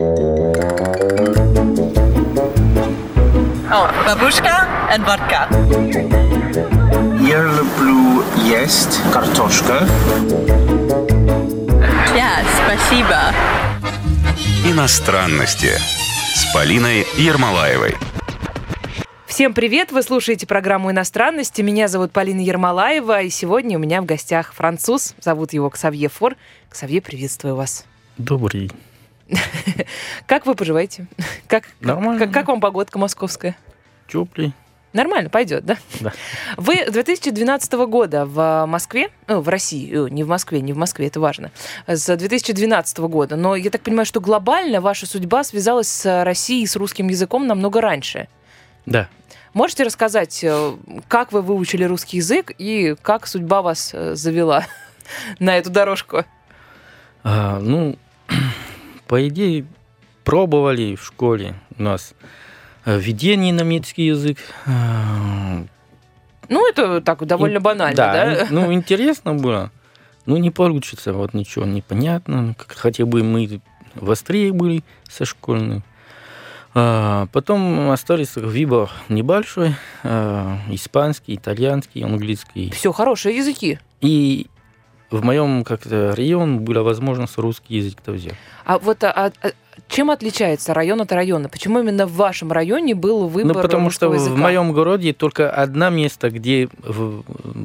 О, бабушка и водка. Я люблю есть картошка. Да, спасибо. Иностранности с Полиной Ермолаевой. Всем привет! Вы слушаете программу «Иностранности». Меня зовут Полина Ермолаева, и сегодня у меня в гостях француз. Зовут его Ксавье Фор. Ксавье, приветствую вас. Добрый. Как вы поживаете? Как, Нормально. Как, как вам погодка московская? Теплый. Нормально, пойдет, да? Да. Вы 2012 года в Москве, ну, в России, э, не в Москве, не в Москве, это важно, с 2012 года, но я так понимаю, что глобально ваша судьба связалась с Россией, с русским языком намного раньше. Да. Можете рассказать, э, как вы выучили русский язык и как судьба вас э, завела на эту дорожку? А, ну, по идее, пробовали в школе у нас э, введение на немецкий язык. А, Ну, это так довольно ин- банально, да? Ну, интересно было. Ну, не получится, вот ничего непонятно. Ну, Хотя бы мы вострее были со школьным. А, потом остались выбор небольшой. а, испанский, итальянский, английский. Все хорошие языки. И в моем как-то районе была возможность русский язык то взять. А вот а- а- а чем отличается район от района? Почему именно в вашем районе был выбор ну, потому что языка? в моем городе только одно место, где в-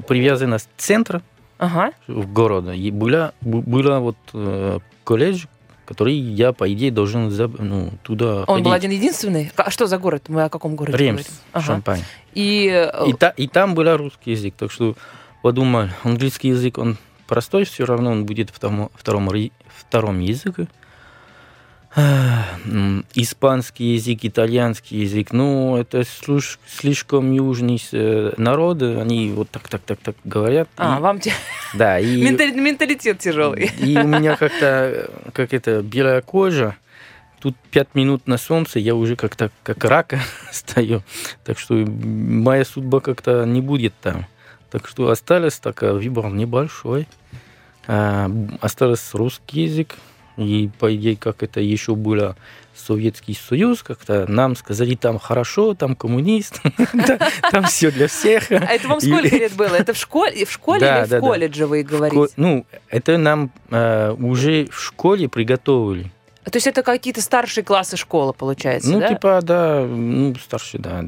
привязанность центра Ага. города, и была, была вот э, колледж, который я, по идее, должен за- ну, туда Он ходить. был один единственный? А что за город? Мы о каком городе Ремс, говорим? Ага. Шампань. И, э, И, та- и там был русский язык, так что подумал, английский язык, он простой, все равно он будет втором, втором, втором языке. Испанский язык, итальянский язык, ну, это слуш- слишком южные э, народы, они вот так, так, так, так говорят. а, и- вам да, и, ментали- менталитет тяжелый. и у меня как-то, э, как это, белая кожа, тут пять минут на солнце, я уже как-то как рака стою. Так что моя судьба как-то не будет там. Так что осталось такой выбор небольшой. А, осталось русский язык. И, по идее, как это еще было Советский Союз, как-то нам сказали, там хорошо, там коммунист, там все для всех. А это вам сколько лет было? Это в школе, в школе или в колледже вы говорите? Ну, это нам э, уже в школе приготовили. То есть это какие-то старшие классы школы, получается, Ну, типа, да, ну, старше, да,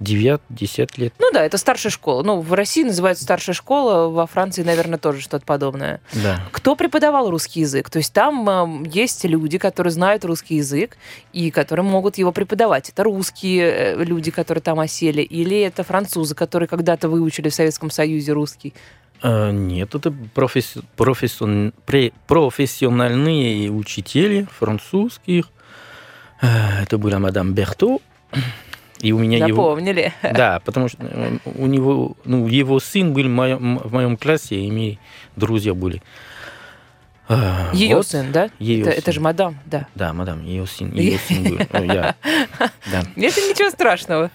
9-10 лет. Ну да, это старшая школа. Ну, в России называется старшая школа, во Франции, наверное, тоже что-то подобное. Да. Кто преподавал русский язык? То есть там эм, есть люди, которые знают русский язык и которые могут его преподавать. Это русские э, люди, которые там осели, или это французы, которые когда-то выучили в Советском Союзе русский? Э, нет, это професс- профессион- профессиональные учители французских. Э, это была мадам Берто. И у меня его... Запомнили. Да, потому что э, у него, ну, его сын был в моем, в моем классе, и мы друзья были. Э, Ее вот. сын, да? Её это, сын. это же мадам, да. Да, мадам, ее сын, ее сын был. Э, я. Да. Это ничего страшного.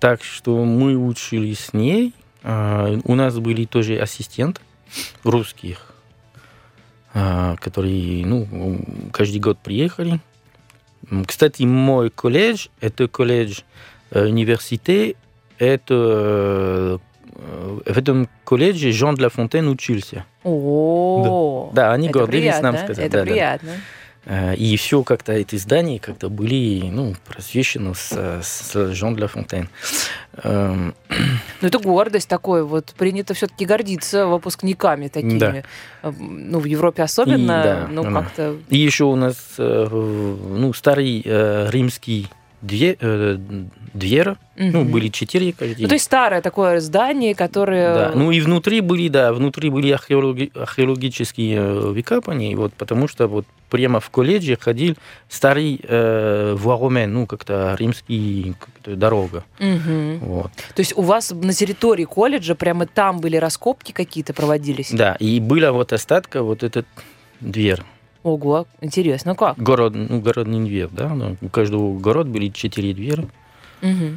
Так что мы учились с ней. А, У нас были тоже ассистенты русских, а, которые ну, каждый год приехали. М, Кстати, мой колледж, это колледж э, университет, это э, в этом колледже Жан де ла Фонтен учился. О, Да, они это гордились нам приятно, сказать. Это Да, да. приятно. Э, И все как-то эти здания как-то были ну, просвещены с, с Жан де ла Фонтен. Эм, Ну, это гордость такой. Вот принято все-таки гордиться выпускниками такими. Да. Эм, Ну, в Европе особенно, да, ну, да. как-то... И еще у нас э, ну, старый э, римский две, э, двери, ну, Мгм. были четыре каждый. Ну, то есть старое такое здание, которое... да. Ну и внутри были, да, внутри были археологи- археологические э, выкапывания, и вот, потому что вот прямо в колледже ходил старый э, вуаромен, ну, как-то римский как-то дорога. Мгм. Вот. То есть у вас на территории колледжа прямо там были раскопки какие-то проводились? Да, и была вот остатка вот этот дверь. Ого, интересно, как? Город, ну, городный дверь, да, ну, у каждого города были четыре двери э,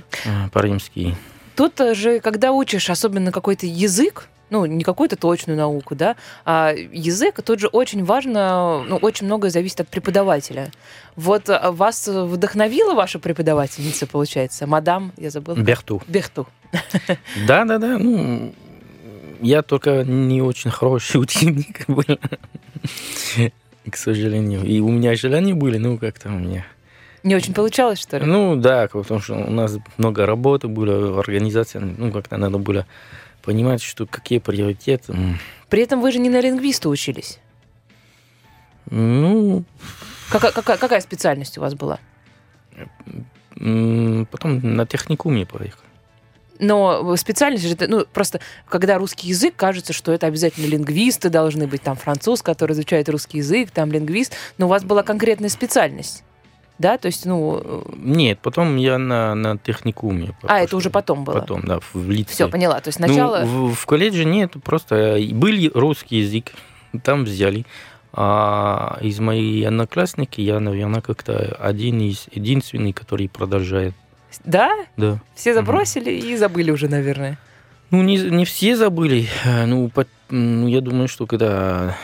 по-римски. Тут же, когда учишь особенно какой-то язык, ну, не какую-то точную науку, да, а язык, тут же очень важно, ну, очень многое зависит от преподавателя. Вот а, вас вдохновила ваша преподавательница, получается, мадам, я забыла. Берту. Бехту. Да, да, да. Ну, я только не очень хороший ученик был, к сожалению. И у меня желания были, ну, как-то у меня... Не очень получалось, что ли? Ну, да, потому что у нас много работы было в организации, ну, как-то надо было понимать, что какие приоритеты. При этом вы же не на лингвиста учились. Ну, Какая, какая, какая специальность у вас была? потом на техникуме поехал. Но специальность же, это, ну, просто, когда русский язык, кажется, что это обязательно лингвисты должны быть, там, француз, который изучает русский язык, там, лингвист, но у вас была конкретная специальность, да, то есть, ну, э, Нет, потом я на, на техникуме. а, это уже потом было? Потом, да, в Литве. Все, поняла, то есть Ну, сначала... в, в колледже нет, просто был русский язык, там взяли. А из моих одноклассников я, наверное, как-то один из единственный, который продолжает. Да? Да. Все забросили и забыли уже, наверное. Ну, не, не все забыли. Ну, по- ну, я думаю, что когда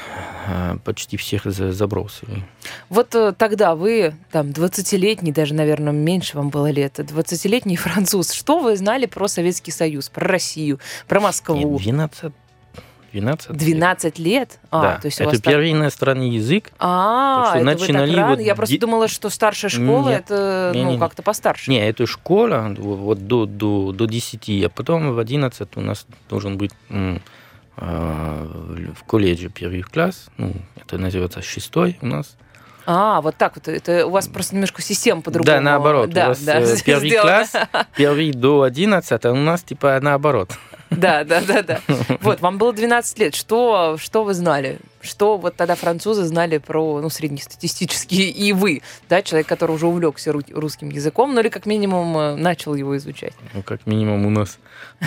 э, почти всех за- забросили. Вот э, тогда вы, там, 20-летний, даже, наверное, меньше вам было лет, 20-летний француз, что вы знали про Советский Союз, про Россию, про Нет, Москву? 12, 12. лет. 12 лет? А, да, то есть у это вас так- первый иностранный язык. А, это вы так начинали рано? вот Я просто думала, что старшая школа Нет. это ну Не-не-не. как-то постарше. Не, это школа вот до, до, до 10, а потом в 11 у нас должен быть а, в колледже первый класс, ну, это называется шестой у нас. А, вот так вот. Это у вас просто немножко система по-другому. Да, наоборот. Да, у вас да, э, первый сделано. класс, первый до 11, а у нас типа наоборот. Да, да, да, да. Вот, вам было 12 лет. Что, что вы знали? Что вот тогда французы знали про, ну, среднестатистические, и вы, да, человек, который уже увлекся ру- русским языком, ну, или как минимум э, начал его изучать? Ну, как минимум у нас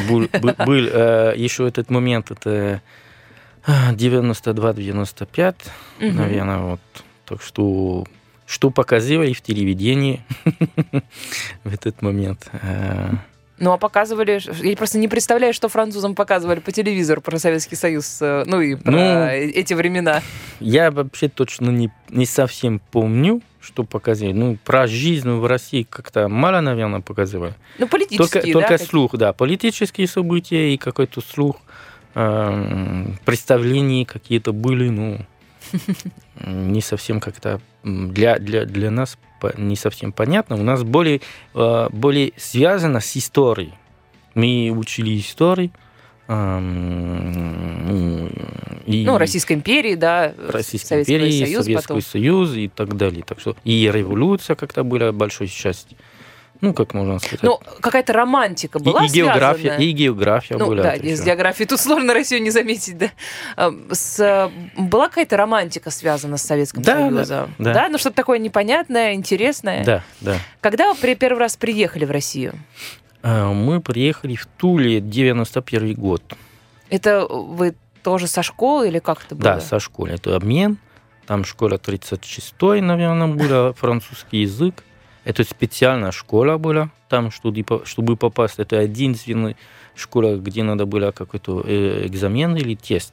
был, был- был, э, еще этот момент, это а, 92-95, Мгм. наверное, вот. Так что, что показывали в телевидении в этот момент. Э, Ну, а показывали... Я просто не представляю, что французам показывали по телевизору про Советский Союз, э, ну, и про Ну, э- эти времена. Я вообще точно не, не совсем помню, что показывали. Ну, про жизнь в России как-то мало, наверное, показывали. Ну, Только, политические, да? только слух, да, политические события и какой-то слух, эм, представления какие-то были, ну, не совсем как-то для, для, для нас не совсем понятно. У нас более, э, более связано с историей. Мы учили историю. и Ну, Российской империи, да, Российской Советский империи, Союз Советский потом. Союз и так далее. Так что и революция как-то была большой частью. Ну, как можно сказать. Ну, какая-то романтика И- была и, география, связанная? и география Ну была. да, из географии тут сложно Россию не заметить, да. А, С, э, была какая-то романтика связана с Советским Да, да, Союзом? да. Ну что-то такое непонятное, интересное. Да, да. Когда вы первый раз приехали в Россию? А, Мы приехали в Туле 91 год. Это вы тоже со школы или как это было? Да, со школы. Это обмен. Там школа 36 наверное, была, французский язык. Это специальная школа была там, чтобы, по- чтобы попасть. Это единственная школа, где надо было какой-то э, экзамен или тест.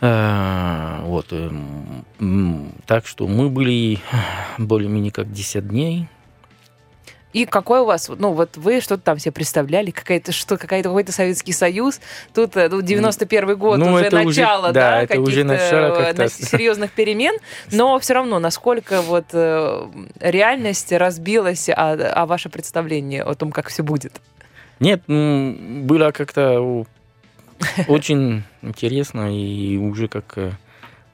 Э, Вот. эм, Так что мы были более-менее как 10 дней. И какой у вас, ну вот вы что-то там себе представляли, какая-то что, какая-то какой-то Советский Союз, тут э, ну, 91 год, Ну, уже это уже- начало, да, да, это уже начало э, на- серьезных перемен, но все равно, насколько вот э, реальность разбилась о, о ваше представление о том, как все будет. Нет, ну, было как-то очень интересно и уже как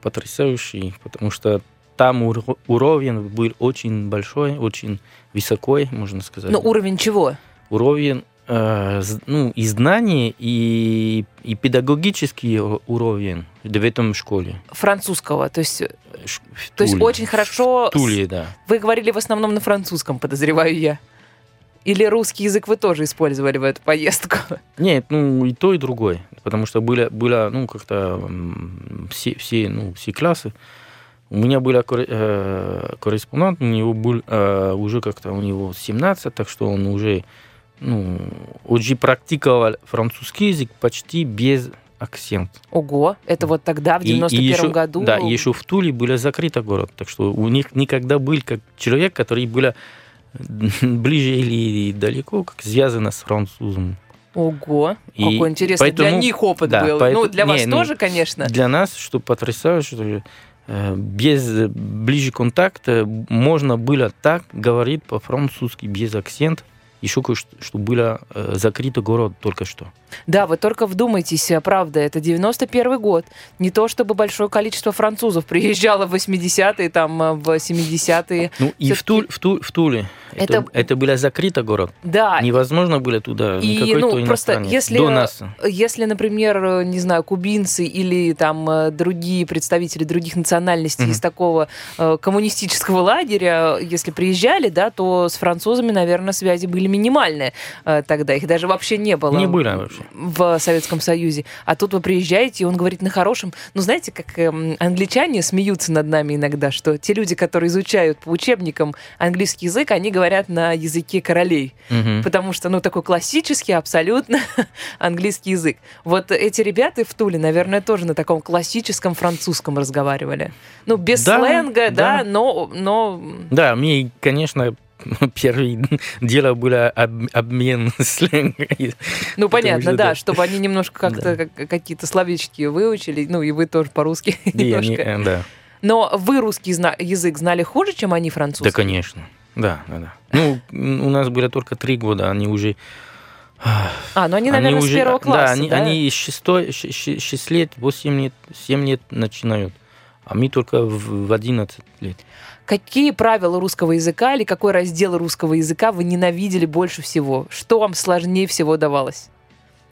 потрясающе, потому что там уро- уровень был очень большой, очень высокой, можно сказать. Ну, уровень чего? уровень э, ну, и знаний, и, и педагогический уровень в этом школе. Французского, то есть, Ш- в то есть очень хорошо... В Туле, да. Вы говорили в основном на французском, подозреваю я. Или русский язык вы тоже использовали в эту поездку? Нет, ну и то, и другое. Потому что было, было ну, как-то все, все, ну, все классы. У меня был э, корреспондент, у него был э, уже как-то у него 17, так что он уже ну, уже практиковал французский язык почти без акцент. Ого, это вот тогда, в И- и 91 еще- году? Да, еще в Туле был закрытый город, так что у них никогда был как человек, который был ближе или далеко, как связано с французом. Ого, И какой интересный для поэтому- них опыт да, был. ну, поэтому- для вас не, ну, тоже, конечно. Для нас, что потрясающе, что э, без э, ближе контакта можно было так говорить по-французски без акцента, еще кое-что, что было э, закрытый город только что. Да, вы только вдумайтесь, а, правда, это 91 год. Не то, чтобы большое количество французов приезжало в 80-е, там, а, в 70-е. Ну и в, Туль, в, Туль, в Туле это, Это- это, было закрытый город. Да, Невозможно было туда И, никакой ну, то просто если- До нас. Если, например, э, не знаю, кубинцы или там э, другие представители других национальностей Мгм. из такого э, коммунистического лагеря, э, если приезжали, да, то с французами, наверное, связи были минимальные э, тогда. Их даже вообще не было. Не было вообще. в Советском Союзе. А тут вы приезжаете, и он говорит на хорошем. Ну, знаете, как эм, англичане смеются над нами иногда, что те люди, которые изучают по учебникам английский язык, они говорят на языке королей. Мгм. Потому что, ну, такой классический, абсолютно английский язык. Вот эти ребята в Туле, наверное, тоже на таком классическом французском разговаривали. Ну, без Да, сленга, да, да. но, но Да, мне, конечно, первое дело было об- обмен сленгом. Ну, понятно, да, да. чтобы они немножко как-то Да. как- какие-то словечки выучили, ну, и вы тоже по-русски И они, немножко. э, да. Но вы русский зна- язык знали хуже, чем они французский? да, конечно. Да, да, да. Ну, у нас было только три года, они уже... А, ну они, наверное, с уже- первого класса, Да, они, они с шестой, ш- ш- шесть лет, восемь лет, семь лет начинают. А мы только в в 11 лет. Какие правила русского языка или какой раздел русского языка вы ненавидели больше всего? Что вам сложнее всего давалось?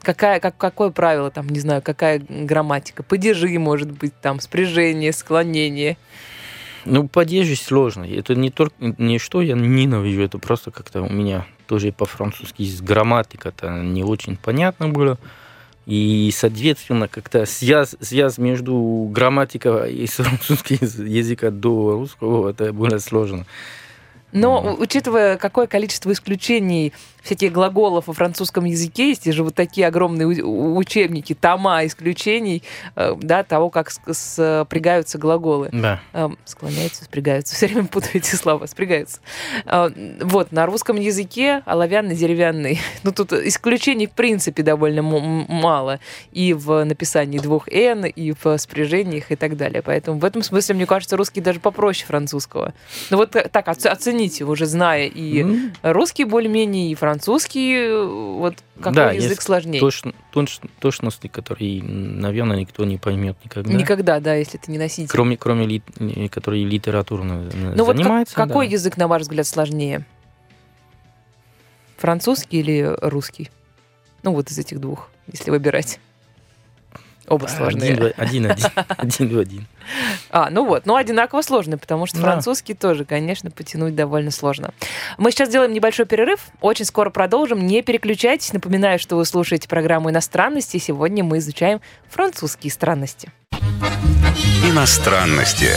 Какая, как, какое правило, там, не знаю, какая грамматика? Падежи, может быть, там, спряжение, склонение. Ну, поддерживать сложно. Это не только не что я ненавижу, это просто как-то у меня тоже по-французски грамматика-то не очень понятно было. И, соответственно, как-то связь, связь между грамматикой и с французским языка до русского, это было сложно. Но, учитывая, какое количество исключений всяких глаголов во французском языке, есть же вот такие огромные учебники, тома исключений, э, да, того, как спрягаются глаголы. Да. Эм, склоняются, спрягаются. Все время путаю эти слова. Спрягаются. Э, Вот, на русском языке оловянный, деревянный. Ну, тут исключений, в принципе, довольно мало. И в написании двух «н», и в спряжениях, и так далее. Поэтому в этом смысле, мне кажется, русский даже попроще французского. Ну, вот э, так, оц- оцените, уже зная и М, русский более-менее, и французский, э, вот какой Да, язык сложнее? точ- точ- точности, которые, наверное, никто не поймет никогда. Никогда, да, если ты не носитель. Кроме, кроме ли, которые литературно Ну вот как- какой да. язык, на ваш взгляд, сложнее? Французский или русский? Ну вот из этих двух, если выбирать. Оба сложные. Один, один, один, один в один. А, ну вот, ну одинаково сложные, потому что Да. французский тоже, конечно, потянуть довольно сложно. Мы сейчас делаем небольшой перерыв, очень скоро продолжим. Не переключайтесь, напоминаю, что вы слушаете программу «Иностранности». Сегодня мы изучаем французские странности. Иностранности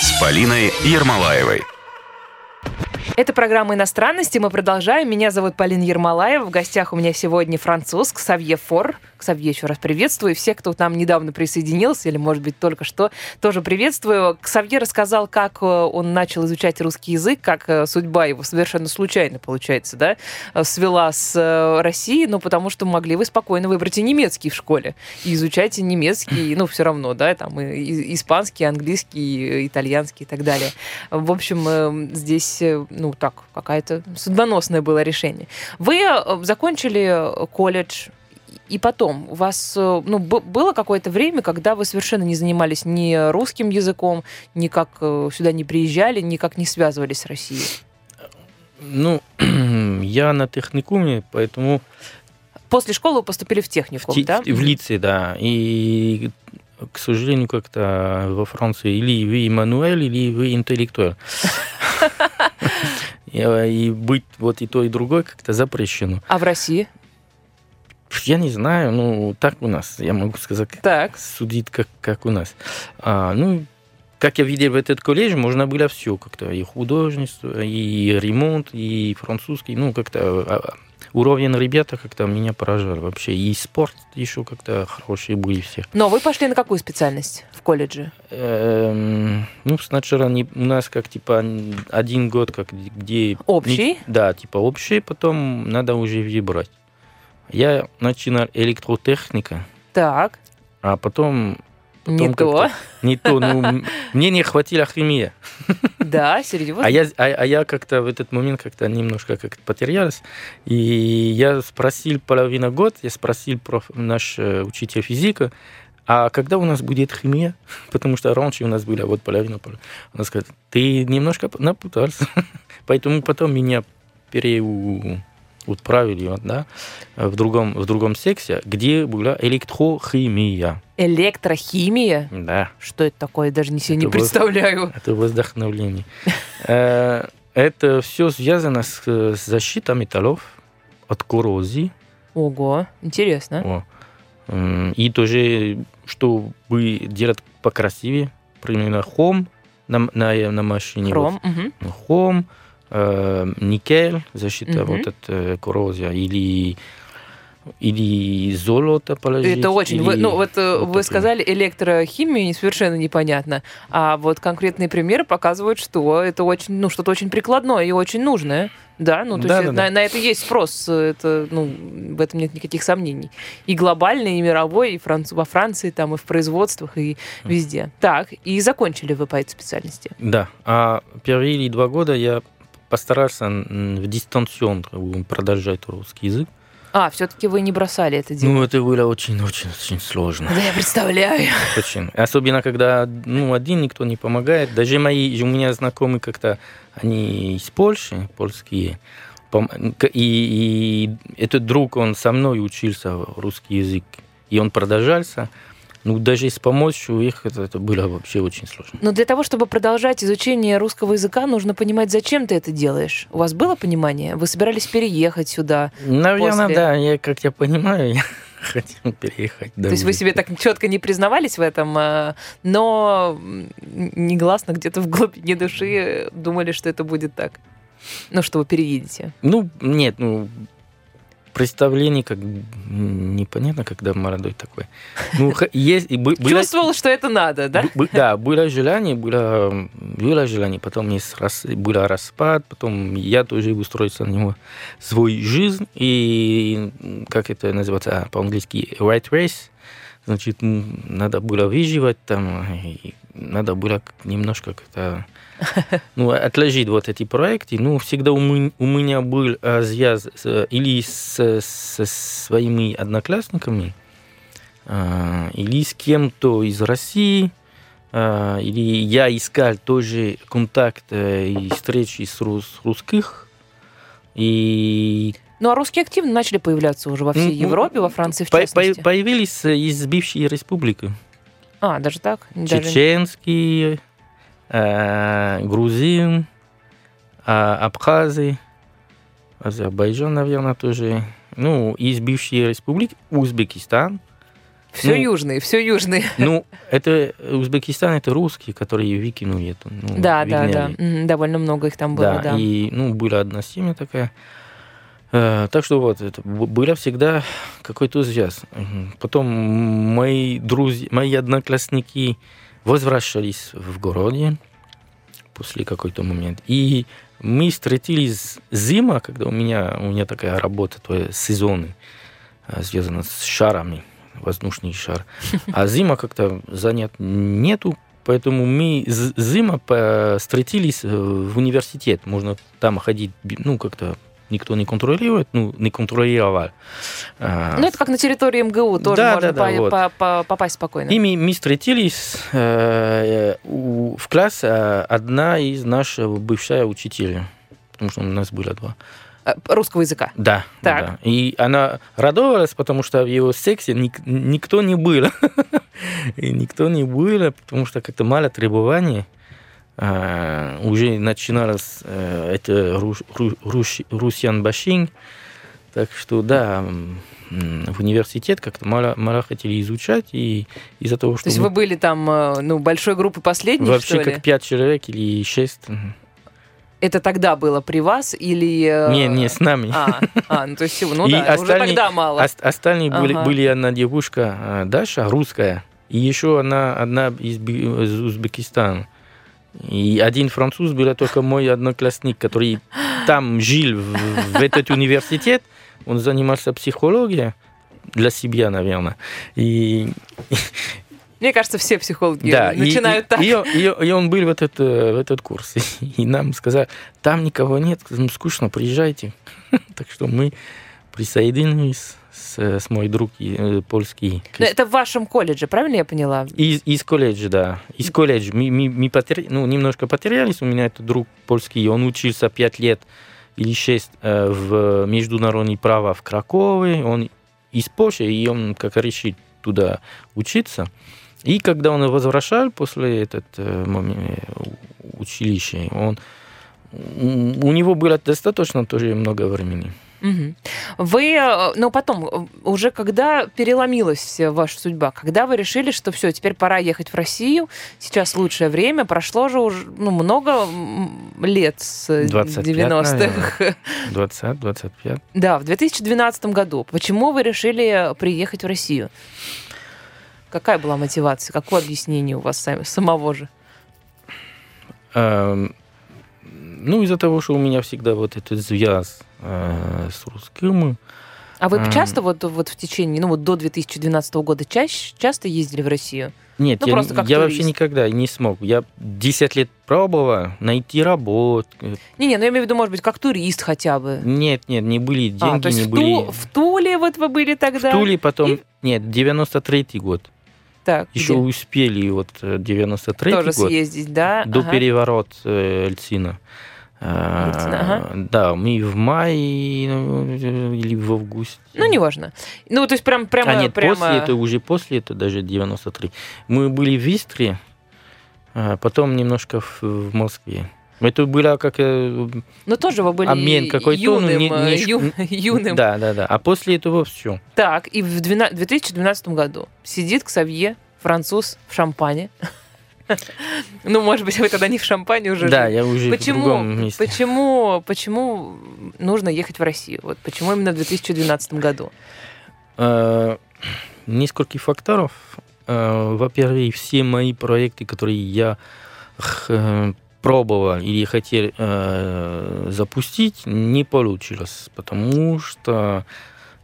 с Полиной Ермолаевой. Это программа «Иностранности». Мы продолжаем. Меня зовут Полина Ермолаева. В гостях у меня сегодня француз Ксавье Фор. Ксавье еще раз приветствую. Всех, кто к нам недавно присоединился, или, может быть, только что, тоже приветствую. Ксавье рассказал, как э, он начал изучать русский язык, как э, судьба его совершенно случайно, получается, да, э, свела с Россией, ну, потому что могли вы спокойно выбрать и немецкий в школе. И изучайте немецкий, ну, все равно, да, там и, испанский, английский, и итальянский и так далее. В общем, э, здесь, ну, так, какая-то судьбоносное было решение. Вы закончили колледж, и потом у вас э, ну, было какое-то время, когда вы совершенно не занимались ни русским языком, никак э, сюда не приезжали, никак не связывались с Россией. Ну, я на техникуме, поэтому После школы вы поступили в в, техникум, те- да? в лице, да. И, к сожалению, как-то во Франции или вы Эммануэль, или вы интеллектуал. И быть вот и то, и другое как-то запрещено. А в России? Я не знаю, ну, так у нас, я могу сказать, Так. судить, как, как у нас. А, ну, как я видел в этот колледж, можно было все как-то, и художество, и ремонт, и французский, ну, как-то а, уровень ребята как-то меня поражал вообще. И спорт еще как-то хорошие были все. Но вы пошли на какую специальность в колледже? Эм, ну, сначала не, у нас как типа один год, как где... Общий? не- да, типа общий, потом надо уже выбрать. Я начинал электротехника, Так, а потом... потом не то. Не то, ну, мне не хватило химии. Да, серьезно? А я, а, а я как-то в этот момент как-то немножко как потерялся. И я спросил половину год, я спросил проф, наш э, учитель физика, а когда у нас будет химия? Потому что раньше у нас была вот половина. половина. Она сказала, ты немножко напутался. Поэтому потом меня переутправили вот, да, в другом, в другом сексе, где была электрохимия. Электрохимия? Да. Что это такое? Даже не себе не Это вот- представляю. Это вдохновление. Э, Это все связано с защитой металлов от коррозии. Ого, интересно. И тоже, чтобы делать покрасивее, примерно хром на, на, на машине. Хром. Вот. Хром, э, никель, защита Мгм. вот от э, коррозии. Или, или золото положить. Это очень... вы- или ну, вот э, вот вы такое. сказали электрохимию, совершенно непонятно. А вот конкретные примеры показывают, что это очень, ну, что-то очень прикладное и очень нужное. Да, ну, то Да, есть да, на, да. на это есть спрос, это, ну, в этом нет никаких сомнений. И глобальный, и мировой, и Франц- во Франции, там, и в производствах, и везде. Так, и закончили вы по этой специальности. Да, а первые или два года я постарался в дистанционно продолжать русский язык. А, все-таки вы не бросали это дело. Ну, это было очень-очень-очень сложно. Да, я представляю. Очень. Особенно, когда ну, один никто не помогает. Даже мои, у меня знакомые как-то, они из Польши, польские. И, и этот друг, он со мной учился русский язык. И он продолжался. Ну, даже с помощью их это, это было вообще очень сложно. Но для того, чтобы продолжать изучение русского языка, нужно понимать, зачем ты это делаешь. У вас было понимание? Вы собирались переехать сюда? Наверное, После- да. Я, как я понимаю, я хотел переехать. То есть вы себе так четко не признавались в этом, а, но негласно где-то в глубине души думали, что это будет так. Ну, что вы переедете. Ну, нет, ну, представление как непонятно, когда молодой такой. Ну, есть, и бы- было- Чувствовал, что это надо, да? б- б- да, было желание, было, было желание, потом есть рас, было распад, потом я тоже устроился на него свою жизнь, и как это называется а, по-английски, right race, значит, надо было выживать там, и надо было немножко как-то ну, отложить вот эти проекты. Ну, всегда у, мы- у меня был э, связь с- или с, со своими одноклассниками, э, или с кем-то из России, э, или я искал тоже контакт э, и встречи с рус- русских. И Ну, а русские активно начали появляться уже во всей Европе, во Франции в частности. появились э, из бывшей республики. А, даже так? Чеченские, э, грузин, а, абхазы, Азербайджан, наверное, тоже. Ну, из бывшей республики, Узбекистан. Все ну, южные, все южные. Ну, это Узбекистан, это русские, которые выкинули это. ну, Да, да, да. Мгм, Довольно много их там было, Да, да. и, ну, была одна семья такая. Э, Так что вот, это было всегда какой-то. Мгм. Потом мои друзья, мои одноклассники возвращались в городе после какой-то момент. И мы встретились зима, когда у меня, у меня такая работа, то есть сезоны, э, связана с шарами, воздушный шар. А зима как-то занят нету, поэтому мы зима по- встретились э, в университет. Можно там ходить, ну, как-то никто не контролирует, ну, не контролировал. А, Ну, это как на территории МГУ, тоже Да, можно да, да, по- вот. по- по- попасть спокойно. И мы, встретились э, у- в классе э, одна из наших бывшая учителя, потому что у нас было два. Э, Русского языка. Да, Так. да. И она радовалась, потому что в его сексе ник- никто не был. И никто не был, потому что как-то мало требований. А, уже начиналось э, это рус- ру- рус- русян башин. Так что да, в университет как-то мало, мало хотели изучать. И из-за того, что То есть мы- вы были там, э, ну, большой группой последних, вообще как пять человек или шесть. Это тогда было при вас или... э, Не, не, с нами. А, а, ну то есть, ну И да, уже тогда мало. Ост- остальные были, Ага. были одна девушка, э, Даша, русская, и еще одна, одна из Узбекистана. И один француз был только мой одноклассник, который там жил в, в этот университет. Он занимался психологией для себя, наверное. И, Мне кажется, все психологи да, начинают и, так. И, и и он был в этот, э, в этот курс. И нам сказали, там никого нет, скучно, приезжайте. Так что мы присоединились с, с мой друг э, польский. Ну, Это в вашем колледже, правильно я поняла? Из, из колледжа, да. Из колледжа. Мы, мы, мы потер- ну, немножко потерялись. У меня этот друг польский, он учился 5 лет или 6 э, в международное право в Кракове. Он из Польши, и он как решил туда учиться. И когда он возвращал после этот э, училища, он, у у него было достаточно тоже много времени. Мгм. Вы, ну потом, э, уже когда переломилась ваша судьба, когда вы решили, что все, теперь пора ехать в Россию, сейчас лучшее время, прошло же уже ну, много лет с 25, 90-х. 20, 25. Да, в 2012 году. Почему вы решили приехать в Россию? Какая была мотивация? Какое объяснение у вас сами- самого же? Эм, Ну, из-за того, что у меня всегда вот этот связь с русским. А вы Ам. часто вот, вот в течение, ну вот до 2012 года чаще, часто ездили в Россию? Нет, Ну, я, просто как я турист. вообще никогда не смог. Я 10 лет пробовал найти работу. Не-не, ну я имею в виду, может быть, как турист хотя бы. Нет, нет, не были деньги, а, то есть не в, были... Ту- в Туле вот вы были тогда? В Туле потом... И- Нет, 93-й год. Так, Еще где? успели вот э, 93-й Тоже год. съездить, да? До Ага. переворота э, Эльцина. А, ага. Да, мы в мае ну, или в августе. Ну, неважно. Ну, то есть прям, прямо... а нет, прямо... после это уже после это даже 93. Мы были в Истре, а потом немножко в, в Москве. Это было как э, Ну, тоже вы были обмен какой-то. ну, юным, не- э, не- ю- юным. Да, да, да. А после этого все. Так, и в 12 2012 году сидит Ксавье, француз, в шампане. Ну, может быть, вы тогда не в шампане уже Да, я уже в Почему, другом месте. почему, почему нужно ехать в Россию? Вот почему именно в 2012 году? Э, Несколько факторов. Э, Во-первых, все мои проекты, которые я э, пробовал или хотел запустить, не получилось, потому что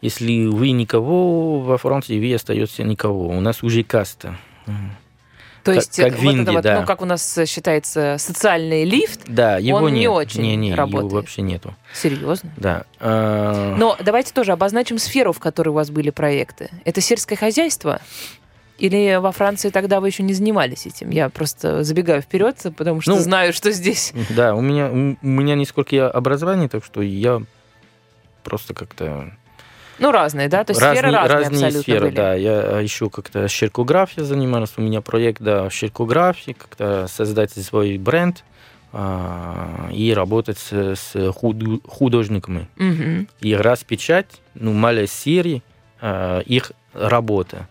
если вы никого во Франции, вы остаетесь никого. У нас уже каста. То Как- есть, как вот в Индии, это вот, да. ну, как у нас считается, социальный лифт, Да, его Он не нет. очень не, не, работает. его вообще нету. серьезно. Да. Э, Но давайте тоже обозначим сферу, в которой у вас были проекты. Это сельское хозяйство? Или во Франции тогда вы еще не занимались этим? Я просто забегаю вперед, потому что Ну, знаю, что здесь. Да, у меня, у у меня несколько образований, так что я просто как-то Ну, разные, да? То есть сферы разные, абсолютно сферы, были. да. Я еще как-то щеркографией занимался. У меня проект, да, щеркографии, как-то создать свой бренд а, и работать с, с художниками. Мгм. И распечать, ну, малые серии а, их работы.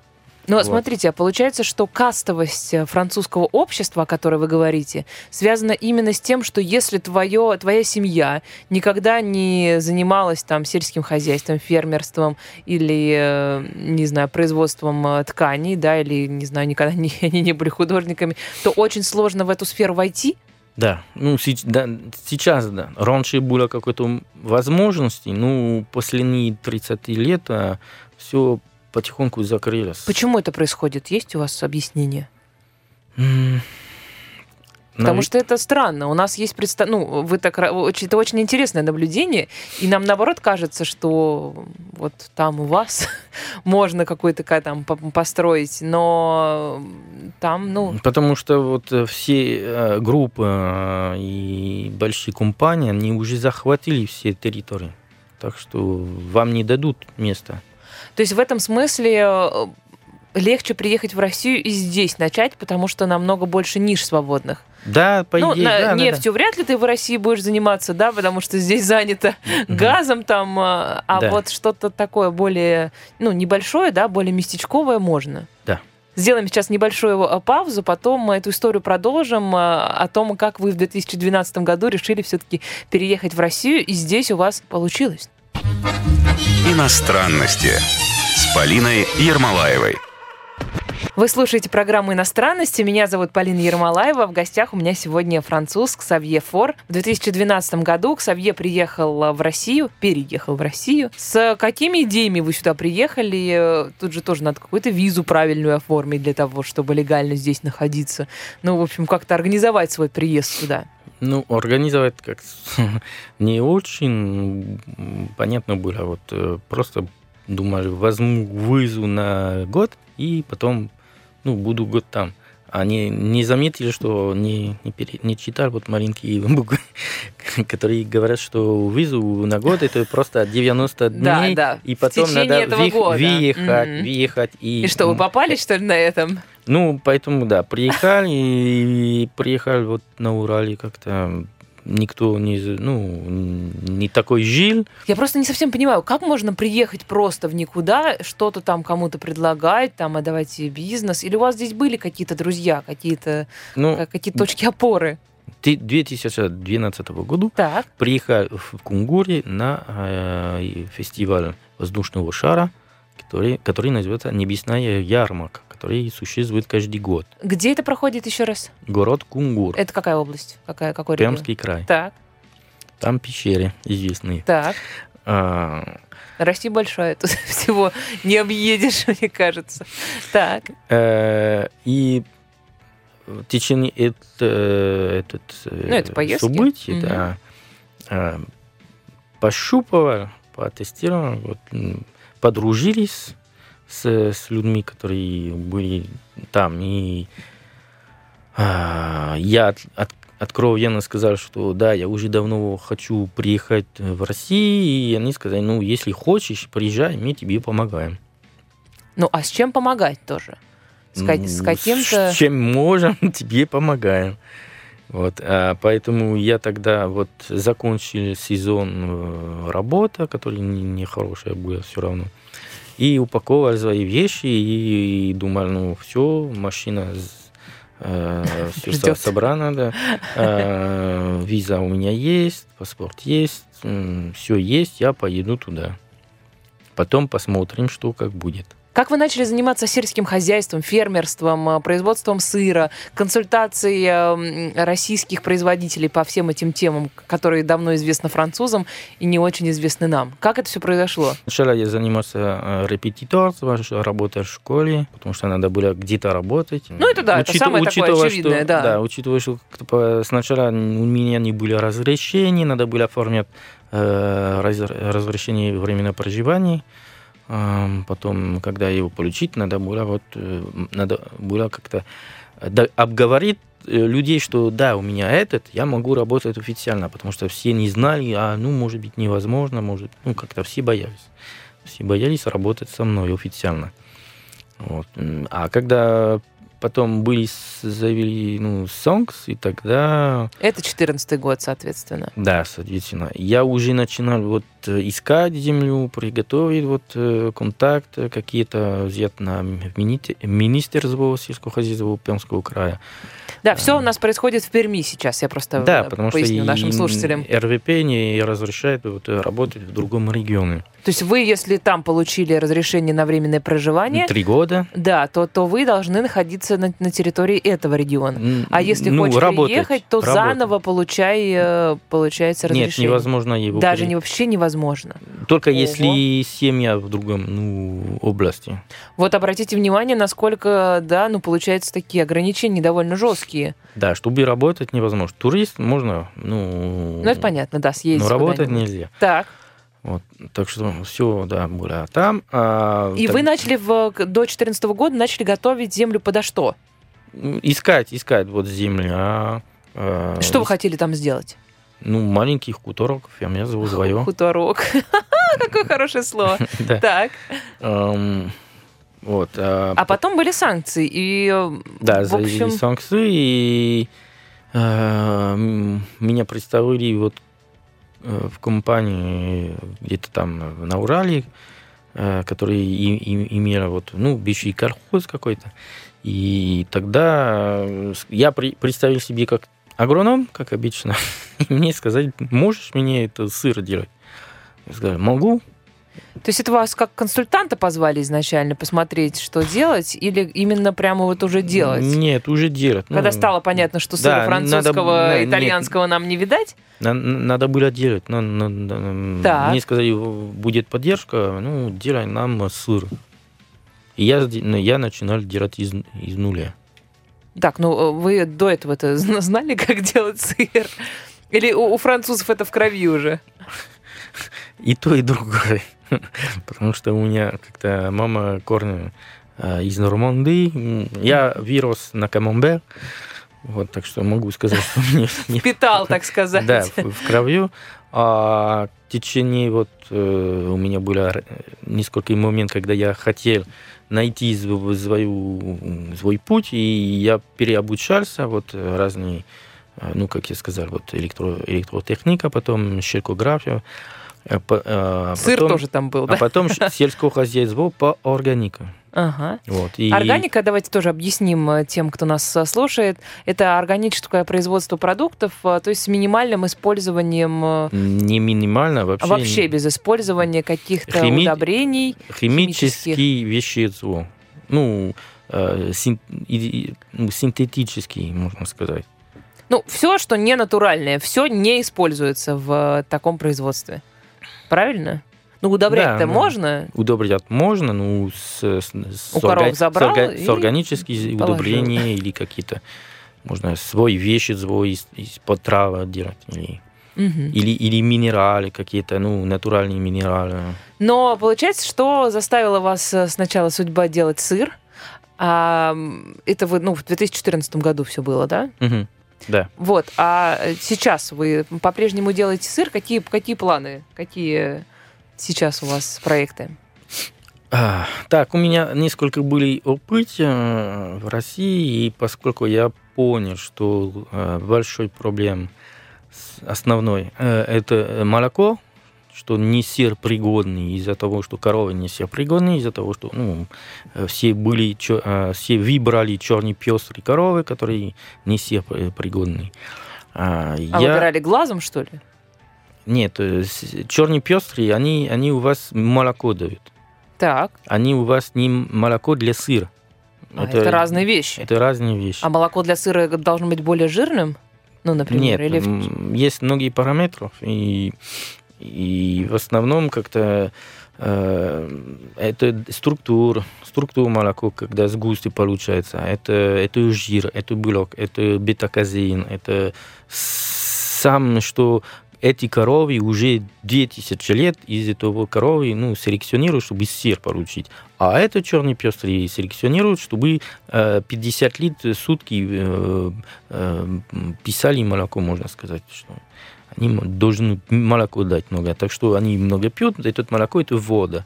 Но Вот. смотрите, а получается, что кастовость э, французского общества, о которой вы говорите, связана именно с тем, что если твое, твоя семья никогда не занималась там сельским хозяйством, фермерством или, э, не знаю, производством э, тканей, да, или, не знаю, никогда не, они не были художниками, то очень сложно в эту сферу войти. Да, ну сеч- да, сейчас, да. Раньше было какой-то возможности, ну, последние 30 лет все потихоньку закрылось. Почему это происходит? Есть у вас объяснение? Потому что это странно. У нас есть представ... Ну, вы так... Это очень интересное наблюдение. И нам, наоборот, кажется, что вот там у вас можно какой-то ка- там по- построить, но там, ну... Потому что вот э, все э, группы э, и большие компании, они уже захватили все территории. Так что вам не дадут места. То есть в этом смысле э, легче приехать в Россию и здесь начать, потому что намного больше ниш свободных. Да, по ну, идее, на- да, да, да. нефтью вряд ли ты в России будешь заниматься, да, потому что здесь занято газом там, а а Да. вот что-то такое более, ну, небольшое, да, более местечковое можно. Да. Сделаем сейчас небольшую э, паузу, потом мы эту историю продолжим э, о том, как вы в 2012 году решили все-таки переехать в Россию, и здесь у вас получилось. Иностранности с Полиной Ермолаевой. Вы слушаете программу «Иностранности». Меня зовут Полина Ермолаева. В гостях у меня сегодня француз Ксавье Фор. В 2012 году Ксавье приехал в Россию, переехал в Россию. С какими идеями вы сюда приехали? Тут же тоже надо какую-то визу правильную оформить для того, чтобы легально здесь находиться. Ну, в общем, как-то организовать свой приезд сюда. Ну, организовать как не очень понятно было. Вот э, просто думали, возьму вызу на год и потом ну, буду год там. Они не заметили, что не, не, пере, не читали вот маленькие буквы, которые говорят, что визу на год это просто 90 дней, да, да. и потом надо ви- года. въехать, mm-hmm. въехать. И... и что, вы попали, что ли, на этом? Ну, поэтому, да, приехали, и приехали вот на Урале как-то никто не, ну, не такой жил. Я просто не совсем понимаю, как можно приехать просто в никуда, что-то там кому-то предлагать, там, а давайте бизнес, или у вас здесь были какие-то друзья, какие-то ну, какие точки опоры? 2012 года так. приехал в Кунгуре на э, фестиваль воздушного шара, который, который называется «Небесная ярмарка» который существует каждый год. Где это проходит еще раз? Город Кунгур. Это какая область? Какая, какой регион? Пермский край. Так. Там пещеры известные. Так. А... Россия большая, тут всего не объедешь, мне кажется. Так. Э, и в течение это, этот ну, это поездки. событий, угу. да, э, пощупывал, потестировал, вот, подружились с, с людьми, которые были там. И а, я от, от, откровенно сказал, что да, я уже давно хочу приехать в Россию, и они сказали, ну, если хочешь, приезжай, мы тебе помогаем. Ну, а с чем помогать тоже? С, ну, с каким-то... С чем можем, тебе помогаем. Вот, а поэтому я тогда вот закончил сезон э, работы, который нехорошая не была все равно. И упаковывали свои вещи и, и думали, ну все, машина э, все собрано, да. Э, виза у меня есть, паспорт есть, все есть, я поеду туда. Потом посмотрим, что как будет. Как вы начали заниматься сельским хозяйством, фермерством, э, производством сыра, консультацией эм, российских производителей по всем этим темам, которые давно известны французам и не очень известны нам? Как это все произошло? Сначала я занимался э, репетиторством, работая в школе, потому что надо было где-то работать. Ну это да, Учит, это самое такое очевидное, что, да. Да, учитывая, что сначала у меня не были разрешений, надо было оформить э, разрешение временного проживания. Потом, когда его получить, надо было вот э, надо было как-то обговорить э, людей, что да, у меня этот, я могу работать официально, потому что все не знали, а ну, может быть, невозможно, может, ну, как-то все боялись. Все боялись работать со мной официально. Вот. А когда потом были, завели, ну, Songs, и тогда... Это 14 год, соответственно. Да, соответственно. Я уже начинал вот искать землю, приготовить вот э, контакты какие-то, взять на министерство сельского хозяйства Пермского края. Да, все у нас происходит в Перми сейчас, я просто да, потому поясню что нашим слушателям. РВП не разрешает вот, работать в другом регионе. То есть вы, если там получили разрешение на временное проживание... Три года. Да, то, то вы должны находиться на, на территории этого региона. А если ну, хочешь работать, приехать, то работать. заново получай, э, получается разрешение. Нет, невозможно его... Даже не, вообще невозможно. Только Ого. если семья в другом ну, области. Вот обратите внимание, насколько, да, ну, получается, такие ограничения довольно жесткие. Да, чтобы работать невозможно. Турист можно, ну... Ну, это понятно, да, съездить Но работать нельзя. Так. Вот, так что все, да, было там. А, И так... вы начали в, до 2014 года начали готовить землю подо что? Искать, искать вот землю. А, а, что вы хотели там сделать? Ну, маленький хуторок, фермерство свое. Хуторок. Какое хорошее слово. Так. Вот. А, а потом были санкции. И, да, завели санкции, и э, меня представили вот э, в компании где-то там на Урале, э, который имел вот, ну, бывший колхоз какой-то. И тогда э, я при- представил себе как агроном, как обычно, и мне сказали, можешь мне это сыр делать? Я сказал, могу. То есть это вас как консультанта позвали изначально посмотреть, что делать, или именно прямо вот уже делать? Нет, уже делать. Когда Ну, стало понятно, что сыра да, французского, надо- да, нет. итальянского нам не видать, на- надо было делать. Но, но- но- Так. мне сказали, будет поддержка, ну, делай нам сыр. И я, ну, я начинал делать из, из нуля. Так, ну вы до этого это знали, как делать сыр? Или у, у французов это в крови уже? И то, и другое. Потому что у меня как-то мама корни э, из Нормандии. Я вирус на камамбер. Вот, так что могу сказать, что мне не- Питал, так сказать. да, в, в кровью. А в течение вот э, у меня было р- несколько моментов, когда я хотел найти св- свою, свой путь, и я переобучался, вот разные, э, ну, как я сказал, вот электро, электротехника, потом щелкография. Э, э, Сыр потом- тоже там был, А да? потом ш- сельское хозяйство по органике. Ага. Вот, и Органика, давайте тоже объясним э, тем, кто нас слушает. Это органическое производство продуктов, то есть с минимальным использованием, не минимально, вообще, вообще без использования каких-то Хими- удобрений. химические вещества. Ну, э, син- ну, синтетический, можно сказать. Ну, все, что не натуральное, все не используется в таком производстве. Правильно? Ну, удобрять-то Да, можно. Удобрять можно, ну, с, с, с У коров забрал с, орга- с органическими положил. удобрения или какие-то, можно свой вещи, свой из, из-под трава делать. Или, Мгм. или, или минералы какие-то, ну, натуральные минералы. Но получается, что заставила вас э, сначала судьба делать сыр? А, это вы, ну, в 2014 году все было, да? Мгм. Да. Вот. А сейчас вы по-прежнему делаете сыр? Какие, какие планы? Какие сейчас у вас проекты? А, так, у меня несколько были опыт э, в России, и поскольку я понял, что э, большой проблем основной э, это молоко, что не сыр пригодный из-за того, что коровы не сыр пригодный, из-за того, что ну, э, все были, э, все выбрали черные пестрые коровы, которые не пригодный. А, А я- выбирали глазом, что ли? Нет, черные пестрые, они, они у вас молоко дают Так. они у вас не молоко для сыра. А, это, разные вещи. Это разные вещи. А молоко для сыра должно быть более жирным? Ну, например, Нет, или... есть многие параметры, и, и в основном как-то э, это структура, структура молока, когда с густой получается, это, это жир, это белок, это бета-казеин, это сам, что эти коровы уже 2000 лет из этого коровы ну, селекционируют, чтобы сыр получить. А это черный пестрый селекционируют, чтобы э, 50 лет в сутки э, э, писали молоко, можно сказать, что они должны молоко дать много. Так что они много пьют, это молоко это вода.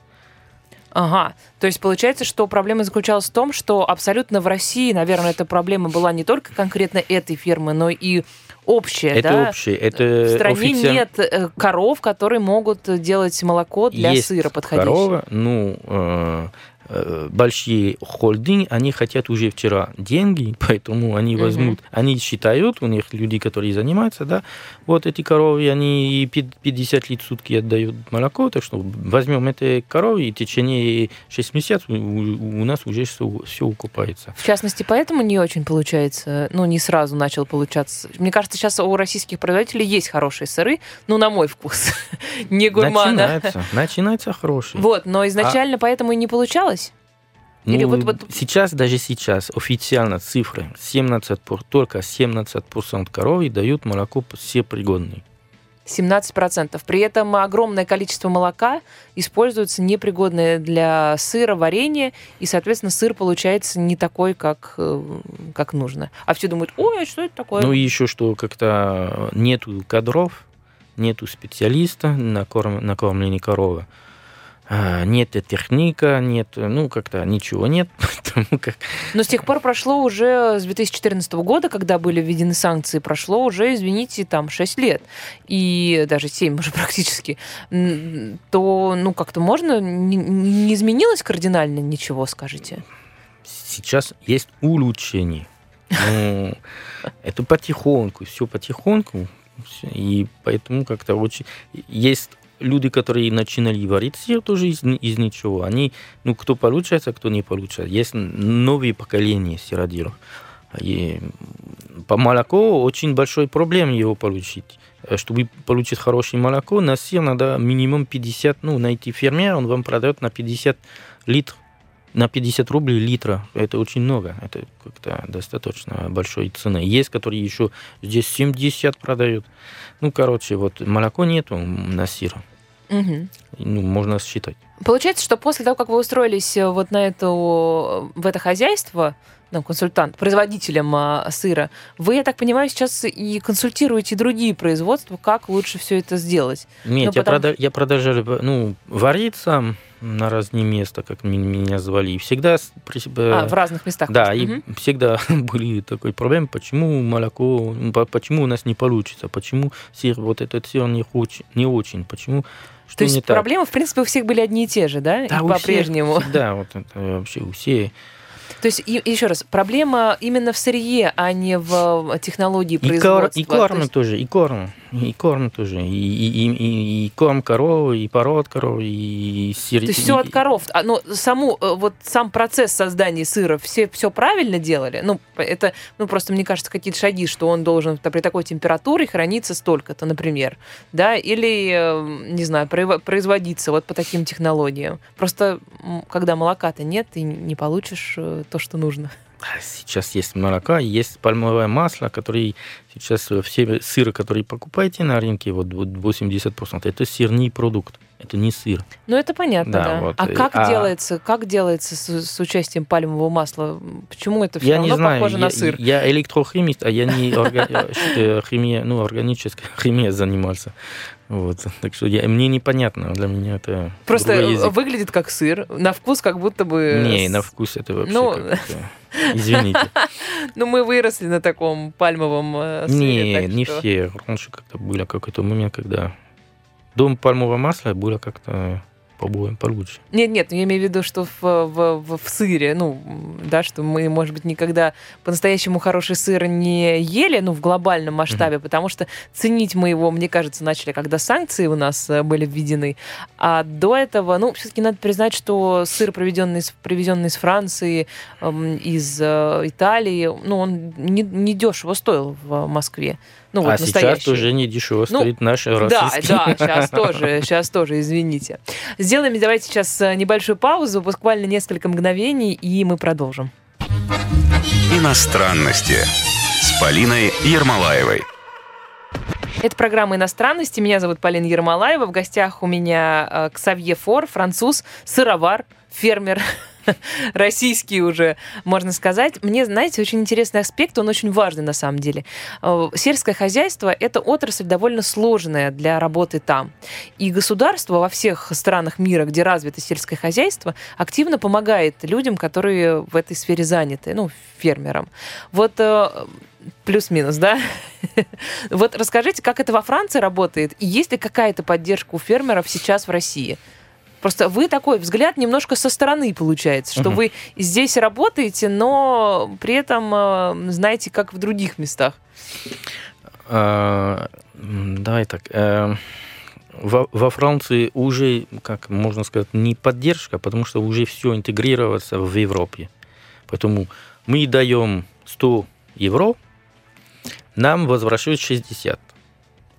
Ага. То есть получается, что проблема заключалась в том, что абсолютно в России, наверное, эта проблема была не только конкретно этой фирмы, но и общая, это да? общее, это В стране официально- нет э, коров, которые могут делать молоко для Есть сыра подходящее. корова, ну, э, э, большие холдинги, они хотят уже вчера деньги, поэтому они возьмут, они считают, у них люди, которые занимаются, да, вот эти коровы, они и пи- 50 лет в сутки отдают молоко, так что возьмем эти коровы, и в течение 6 месяцев у, у нас уже все, укупается. В частности, поэтому не очень получается, ну, не сразу начал получаться. Мне кажется, сейчас у российских производителей есть хорошие сыры, ну, на мой вкус, не гурмана. Начинается, начинается хороший. Вот, но изначально поэтому и не получалось. Или Ну, вот- вот- Сейчас, даже сейчас, официально цифры, 17, пор- только 17% коров дают молоко все пригодное. 17%. При этом огромное количество молока используется непригодное для сыра, варенья, и, соответственно, сыр получается не такой, как, э, как нужно. А все думают, ой, а что это такое? Ну и еще, что как-то нету кадров, нету специалиста на, корм, на кормление коровы. А, Нет техника, нет, ну, как-то ничего нет, потому как Но с тех пор прошло уже с 2014 года, когда были введены санкции, прошло уже, извините, там 6 лет, и даже 7 уже практически, то, ну, как-то можно, не, не изменилось кардинально ничего, скажите? сейчас есть улучшение. Ну, это потихоньку, все потихоньку. И поэтому как-то очень... Есть люди, которые начинали варить сыр тоже из, из ничего. Они, ну, кто получается, кто не получается. Есть новые поколения сыроделов. И по молоку очень большой проблем его получить. Э, Чтобы получить хорошее молоко, на сыр надо минимум 50, ну, найти фермера, он вам продает на 50 литров, на 50 рублей литра. Это очень много, это как-то достаточно большой цены. Есть, которые еще здесь 70 продают. Ну, короче, вот молоко нету на сыр. Мгм. Ну, можно считать. Получается, что после того, как вы устроились э, вот на эту, в это хозяйство, ну, консультант, производителем а, сыра, вы, я так понимаю, сейчас и консультируете другие производства, как лучше все это сделать. Нет, Ну, я, потому- прода- я продолжал ну, варить сам на разные места, как меня звали. И всегда... А, в разных местах. Да, просто. и Мгм. всегда были такой проблем, почему молоко, по- почему у нас не получится, почему сыр, вот этот сыр не, очень, не очень, почему, что То есть не так. проблемы, в принципе, у всех были одни и те же, да? Да, И по-прежнему. Всегда, вот это вообще у всех. То есть, и, еще раз, проблема именно в сырье, а не в технологии И, производства. и корм есть- тоже, и корм, и корм тоже, и, и, и, и- корм коровы, и пород коровы, и сыр. То есть все от коров. А, ну, саму, э, вот сам процесс создания сыра, все все правильно делали? Ну, это, ну, просто, мне кажется, какие-то шаги, что он должен при такой температуре храниться столько-то, например, да, или, э, не знаю, произво- производиться вот по таким технологиям. Просто, когда молока-то нет, ты не получишь э, то, что нужно. Сейчас есть молоко, есть пальмовое масло, которое сейчас э, все сыры, которые покупаете на рынке, вот 80%, это сырный продукт, это не сыр. Ну, это понятно, да. Да, вот, а э, как а- делается, как делается с, с участием пальмового масла? Почему это все я равно не знаю, похоже я, на сыр? я электрохимист, а я не орга- э, химия, ну, органической химией занимался. Вот. Так что я, мне непонятно, для меня это Просто выглядит как сыр, на вкус как будто бы... Не, на вкус это вообще Ну, Извините. Ну, мы выросли на таком пальмовом э, сыре. Не, не все. Раньше как-то было какой-то момент, когда дом пальмового масла было как-то по-моему получше. Нет, нет, я имею в виду, что в, в, в- сыре, ну, да, что мы, может быть, никогда по-настоящему хороший сыр не ели, ну, в глобальном масштабе, потому что ценить мы его, мне кажется, начали, когда санкции у нас э, были введены. А до этого, ну, все-таки надо признать, что сыр, привезенный из, привезенный из Франции, эм, из э, Италии, ну, он не, не дешево стоил в Москве. Ну, вот а сейчас тоже не дешево Ну, стоит наш Да, российский. да, сейчас тоже, сейчас тоже, извините. Сделаем давайте сейчас э, небольшую паузу, буквально несколько мгновений, и мы продолжим. Иностранности с Полиной Ермолаевой. Это программа «Иностранности». Меня зовут Полина Ермолаева. В гостях у меня э, Ксавье Фор, француз, сыровар, фермер, российский уже, можно сказать. Мне, знаете, очень интересный аспект, он очень важный на самом деле. Э, Сельское хозяйство – это отрасль довольно сложная для работы там. И государство во всех странах мира, где развито сельское хозяйство, активно помогает людям, которые в этой сфере заняты, ну, фермерам. Вот э, плюс-минус, да? Вот расскажите, как это во Франции работает, и есть ли какая-то поддержка у фермеров сейчас в России? Просто вы такой взгляд немножко со стороны получается, что Мгм. вы здесь работаете, но при этом э, знаете, как в других местах. А, Давай так. э, Во, во Франции уже, как можно сказать, не поддержка, потому что уже все интегрироваться в Европе. Поэтому мы даем 100 евро, нам возвращают 60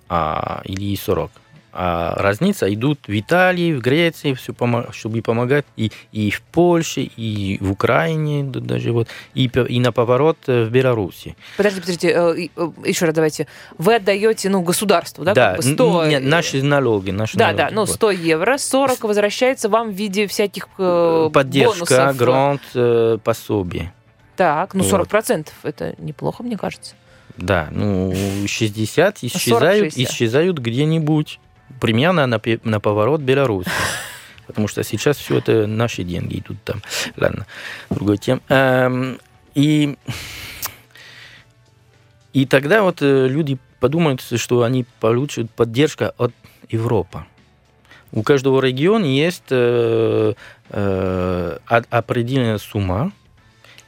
а, или 40. А разница идут в Италии, в Греции, все чтобы помогать и, и в Польше, и в Украине да, даже вот, и, и на поворот э, в Беларуси. Подождите, подождите, э, э, еще раз давайте. Вы отдаете, ну, государству, да, как бы 100... н- нет, наши налоги, наши Да, налоги, да, ну, вот. 100 евро, 40 возвращается вам в виде всяких э, Поддержка, бонусов. грант, э, пособие. Так, ну, Вот. 40 процентов, это неплохо, мне кажется. Да, ну 60 А исчезают, 40-60. исчезают где-нибудь, примерно на, на поворот Беларуси. Потому что сейчас все это наши деньги идут там. Ладно, другой тем. Эм, И, и тогда вот э, люди подумают, что они получат поддержку от Европы. У каждого региона есть э, э, определенная сумма,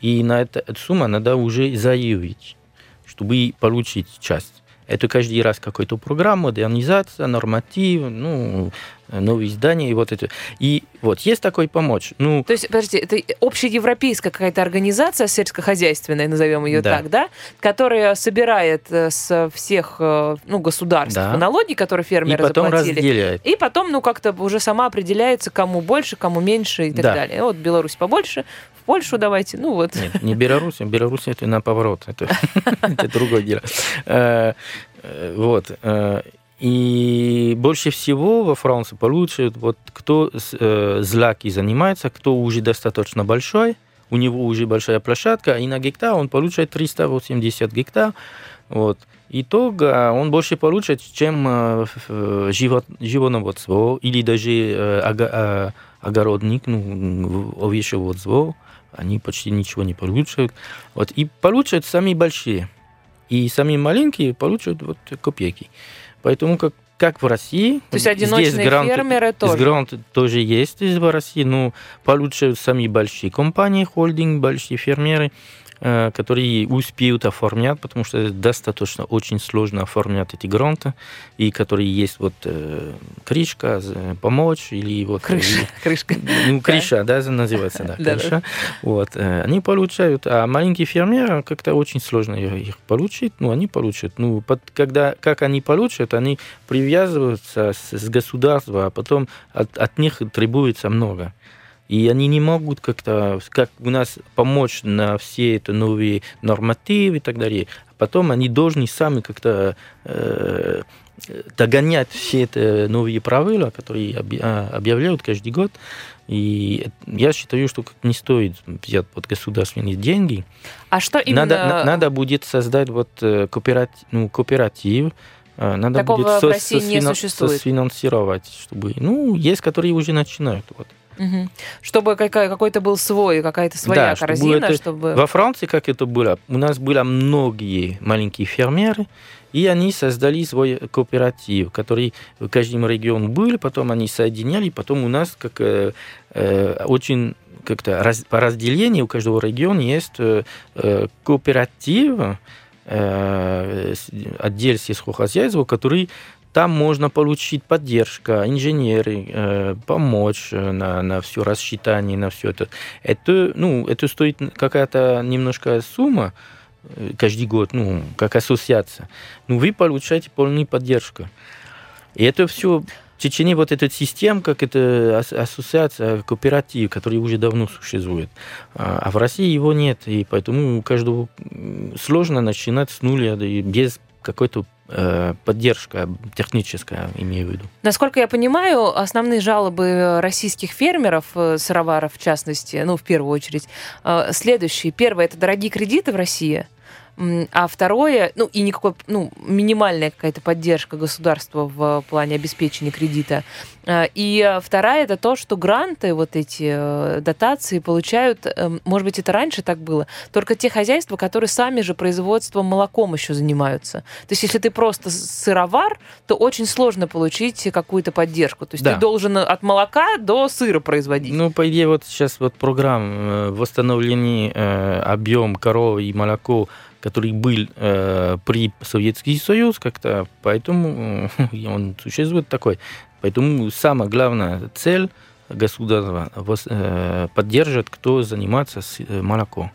И на это, эту сумму надо уже заявить, чтобы получить часть. Это каждый раз какой-то программа, модернизация, норматив, ну, новые издания и вот это. И вот есть такой помочь. Ну, То есть, подождите, это общеевропейская какая-то организация сельскохозяйственная, назовем ее Да. так, да, которая собирает э, с всех э, ну, государств Да. налоги, которые и фермеры потом заплатили. разделяет. И потом, ну, как-то уже сама определяется, кому больше, кому меньше и так Да. далее. Вот Беларусь побольше, Польшу давайте, ну вот. Нет, не Беларусь. Беларусь это на поворот. Это, другое дело. Э, э, Вот. э, И больше всего во Франции получают вот кто злаки занимается, кто уже достаточно большой, у него уже большая площадка, и на гектар он получает 380 гектар. Вот. Итог а, он больше получит, чем э, животноводство или даже а, огородник, ну, овощеводство. Они почти ничего не получают. Вот. И получают самые большие. И самые маленькие получают вот копейки. Поэтому как, как в России... То есть одиночные фермеры тоже. Грант тоже есть из России, но получают сами большие компании, холдинг, большие фермеры, которые успеют оформлять, потому что достаточно очень сложно оформлять эти гранты, и которые есть вот э, крышка, э, помочь, или вот... Крыша, крышка. Ну, крыша, да, называется, да, Да, да. крыша. Вот, э, они получают, а маленькие фермеры как-то очень сложно их их получить, ну, они получат. Ну, под- когда, как они получат, они привязываются с, с государства, а потом от, от них требуется много. И они не могут как-то, как у нас, помочь на все это новые нормативы и так далее. А потом они должны сами как-то э, догонять все это новые правила, которые а, объявляют каждый год. И я считаю, что не стоит взять под государственные деньги. А что именно... Надо, на- надо будет создать вот э, кооператив, ну, кооператив. э, Надо Такого будет в сос- России не сосфина- существует. сосфинансировать, чтобы... Ну, есть, которые уже начинают. Вот. Мгм. Чтобы какой-то был свой, какая-то своя Да, чтобы корзина, это- чтобы... Во Франции, как это было, у нас было многие маленькие фермеры, и они создали свой кооператив, который в каждом регионе был, потом они соединяли, потом у нас как э, э, очень как-то раз- по разделению у каждого региона есть э, э, кооператив, э, отдел сельскохозяйства, который там можно получить поддержку, инженеры, э, помочь э, на, на все рассчитание, на все это. Это, ну, это стоит какая-то немножко сумма э, каждый год, ну, как ассоциация. Но вы получаете полную поддержку. И это все в течение вот этой системы, как это ас- ассоциация, кооператив, который уже давно существует. А а в России его нет, и поэтому у каждого сложно начинать с нуля без какой-то поддержка техническая, имею в виду. Насколько я понимаю, основные жалобы российских фермеров, э, сыроваров в частности, ну, в первую очередь, э, следующие. Первое – это дорогие кредиты в России. А второе, ну, и никакой, ну, минимальная какая-то поддержка государства в плане обеспечения кредита. А, И вторая это то, что гранты, вот эти э, дотации получают, э, может быть, это раньше так было, только те хозяйства, которые сами же производством молоком еще занимаются. То есть, если ты просто сыровар, то очень сложно получить какую-то поддержку. То есть Да. ты должен от молока до сыра производить. Ну, по идее, вот сейчас вот программа э, восстановления э, объем коровы и молоко, который был э, при Советский Союз как-то, поэтому э, он существует такой. Поэтому самая главная цель государства э, поддержит, кто занимается с э, молоком.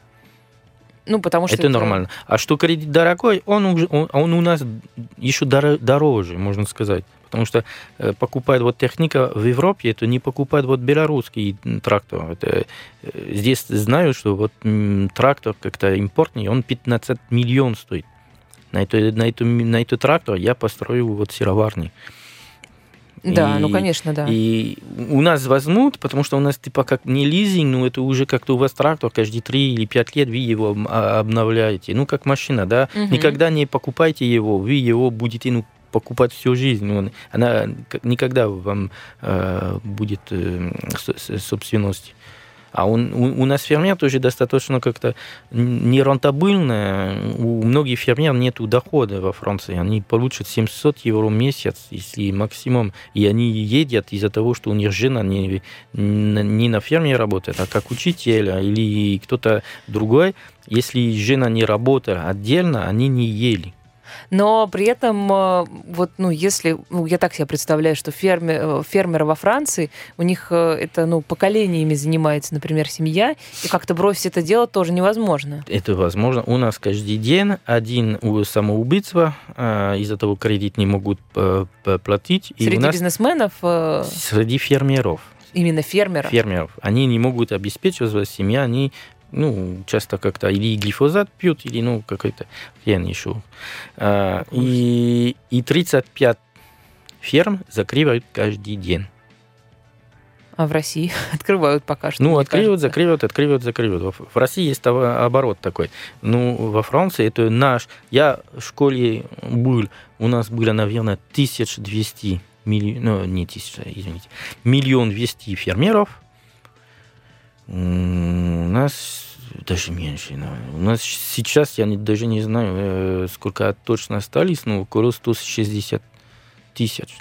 Ну, потому что это, нормально. А что кредит дорогой, он, уже, он, он у нас еще доро- дороже, можно сказать. Потому что э, покупает вот техника в Европе, это не покупает вот белорусский трактор. Это, э, здесь знаю, что вот трактор как-то импортный, он 15 миллион стоит. На, это, на, эту, на этот трактор я построю вот сыроварни. Да, ну, И- конечно, да. И у нас возьмут, потому что у нас типа как не лизинг, но это уже как-то у вас трактор каждые 3 или 5 лет вы его а- обновляете. Ну, как машина, да? Мгм. Никогда не покупайте его, вы его будете ну, покупать всю жизнь. Ну, она никогда вам э, будет э, с- с- собственность. А он, у, у нас фермер тоже достаточно как-то нерентабельно. У многих фермеров нет дохода во Франции. Они получат 700 евро в месяц, если максимум. И они едят из-за того, что у них жена не, не на ферме работает, а как учитель или кто-то другой. Если жена не работает отдельно, они не ели но при этом, э, вот, ну, если, ну, я так себе представляю, что фермер, э, фермеры во Франции, у них э, это, ну, поколениями занимается, например, семья, и как-то бросить это дело тоже невозможно. Это возможно. У нас каждый день один самоубийца, из-за того кредит не могут платить. Среди и нас бизнесменов? Среди фермеров. Именно фермеров? Фермеров. Они не могут обеспечивать свою семью, они ну, часто как-то или глифозат пьют, или, ну, какой-то хрен еще. А, и, и 35 ферм закрывают каждый день. А в России открывают пока что. Ну, открывают, кажется. закрывают, открывают, закрывают. В России есть оборот такой. Ну, во Франции это наш... Я в школе был, у нас было, наверное, 1200 миллион, ну, не тысяча, извините, миллион двести фермеров. У нас даже меньше. У нас сейчас, я не, даже не знаю, э, сколько точно остались, но около 160 тысяч.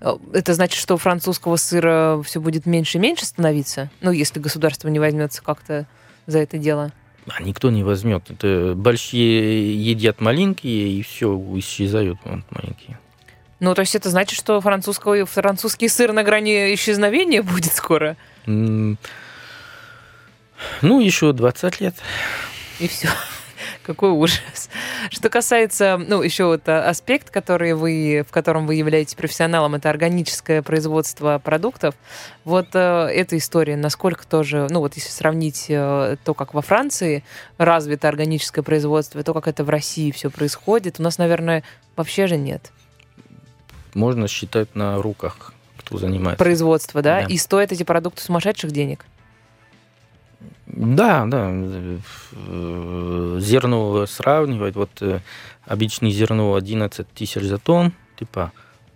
Э, это значит, что французского сыра все будет меньше и меньше становиться? Ну, если государство не возьмется как-то за это дело? А никто не возьмет. Это большие едят маленькие, и все, исчезают вот, маленькие. Ну, то есть это значит, что французский, французский сыр на грани исчезновения будет скоро? Ну, еще 20 лет. И все. Какой ужас. Что касается, ну, еще вот а, аспект, который вы, в котором вы являетесь профессионалом, это органическое производство продуктов. Вот э, эта история, насколько тоже, ну, вот если сравнить э, то, как во Франции развито органическое производство, то, как это в России все происходит, у нас, наверное, вообще же нет. Можно считать на руках, кто занимается. Производство, да? да. И стоят эти продукты сумасшедших денег? Да, да. Зерно сравнивать. Вот э, обычное зерно 11 тысяч за тонн, типа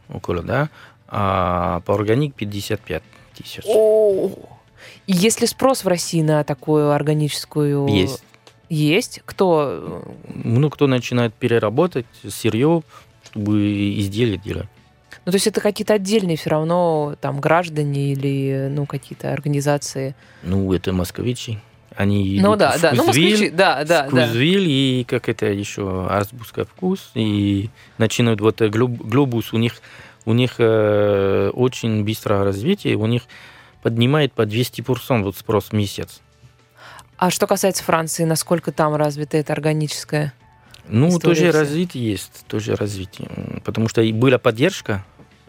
около, да, а по органик 55 тысяч. О, есть ли спрос в России на такую органическую? Есть. Есть? Кто? Ну, кто начинает переработать сырье, чтобы изделия делать. Ну, то есть это какие-то отдельные все равно там граждане или ну какие-то организации? Ну, это москвичи. Они ну да, да, ну москвичи, да, да, вкузвиль, да. и как это еще азбуска вкус и начинают вот э, глобус у них у них э, очень быстрое развитие, у них поднимает по 200% вот спрос в месяц. А что касается Франции, насколько там развито это органическое? Ну, тоже развитие есть, тоже развитие. Потому что и была поддержка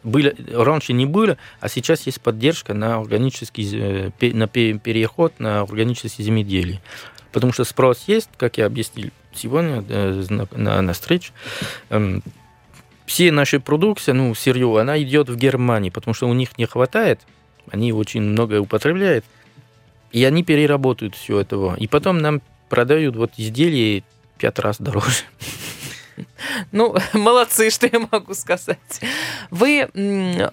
было, раньше не было, а сейчас есть поддержка на органический э, на переход на органическое земледелие. Потому что спрос есть, как я объяснил сегодня э, на, на встрече. Эм, все наши продукции, ну, сырье, она идет в Германии, потому что у них не хватает, они очень много употребляют, и они переработают все этого. И потом нам продают вот изделия пять раз дороже. Ну, молодцы, что я могу сказать. Вы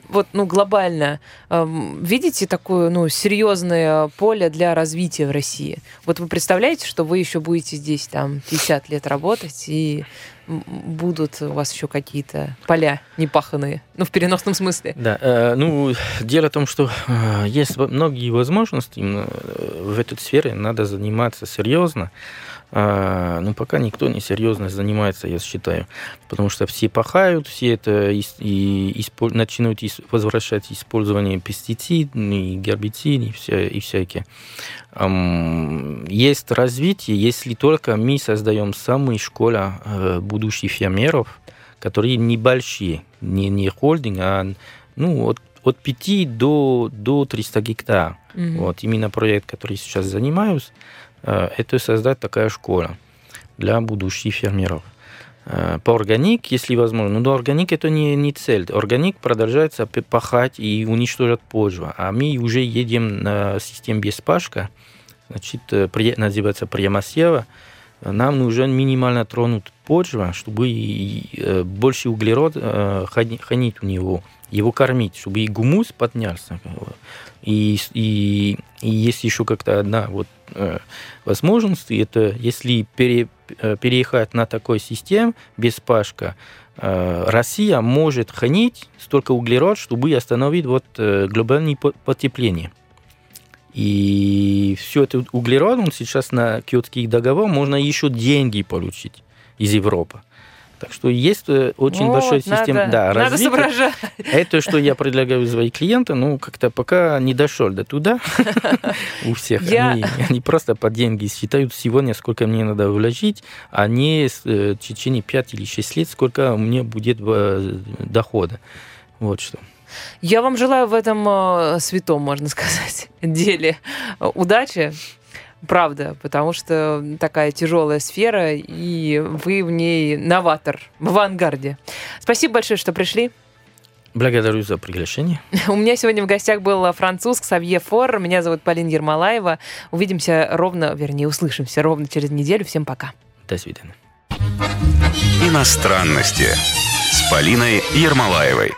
вот, ну, глобально видите такое, ну, серьезное поле для развития в России? Вот вы представляете, что вы еще будете здесь там 50 лет работать и будут у вас еще какие-то поля непаханные, ну, в переносном смысле. Да, э, ну, дело в том, что э, есть многие возможности э, в этой сфере, надо заниматься серьезно. А, ну, пока никто не серьезно занимается, я считаю. Потому что все пахают, все это и, и исполь, начинают возвращать использование пестицидов, и гербицидов, и, вся, и всякие. Есть развитие, если только мы создаем самые школы э, будущих фермеров, которые небольшие, не, не холдинг, а ну, от, от 5 до, до 300 гектар. Mm-hmm. Вот именно проект, который сейчас занимаюсь, это создать такая школа для будущих фермеров. Э, по органик, если возможно. Но органик это не, не цель. Органик продолжается пахать и уничтожать почву. А мы уже едем на систему без пашка, значит, э, называется Приямасева. нам нужен минимально тронут почва, чтобы э, больше углерод э, хранить у него, его кормить, чтобы и гумус поднялся. И, и, и есть еще как-то одна вот э, возможность, это если пере, э, переехать на такой систем без пашка, э, Россия может хранить столько углерод, чтобы остановить вот глобальное по- потепление. И все это углерод, он сейчас на киотский договор можно еще деньги получить из Европы. Так что есть э, очень Вот, большая система надо, да, надо развития. соображать. Это, что я предлагаю своим клиентам, ну, как-то пока не дошел до туда у всех. Они, просто по деньги считают сегодня, сколько мне надо вложить, а не э, в течение 5 или 6 лет, сколько у меня будет э, дохода. Вот что. Я вам желаю в этом святом, можно сказать, деле удачи. Правда, потому что такая тяжелая сфера, и вы в ней новатор, в авангарде. Спасибо большое, что пришли. Благодарю за приглашение. У меня сегодня в гостях был француз Ксавье Фор. Меня зовут Полина Ермолаева. Увидимся ровно, вернее, услышимся ровно через неделю. Всем пока. До свидания. Иностранности с Полиной Ермолаевой.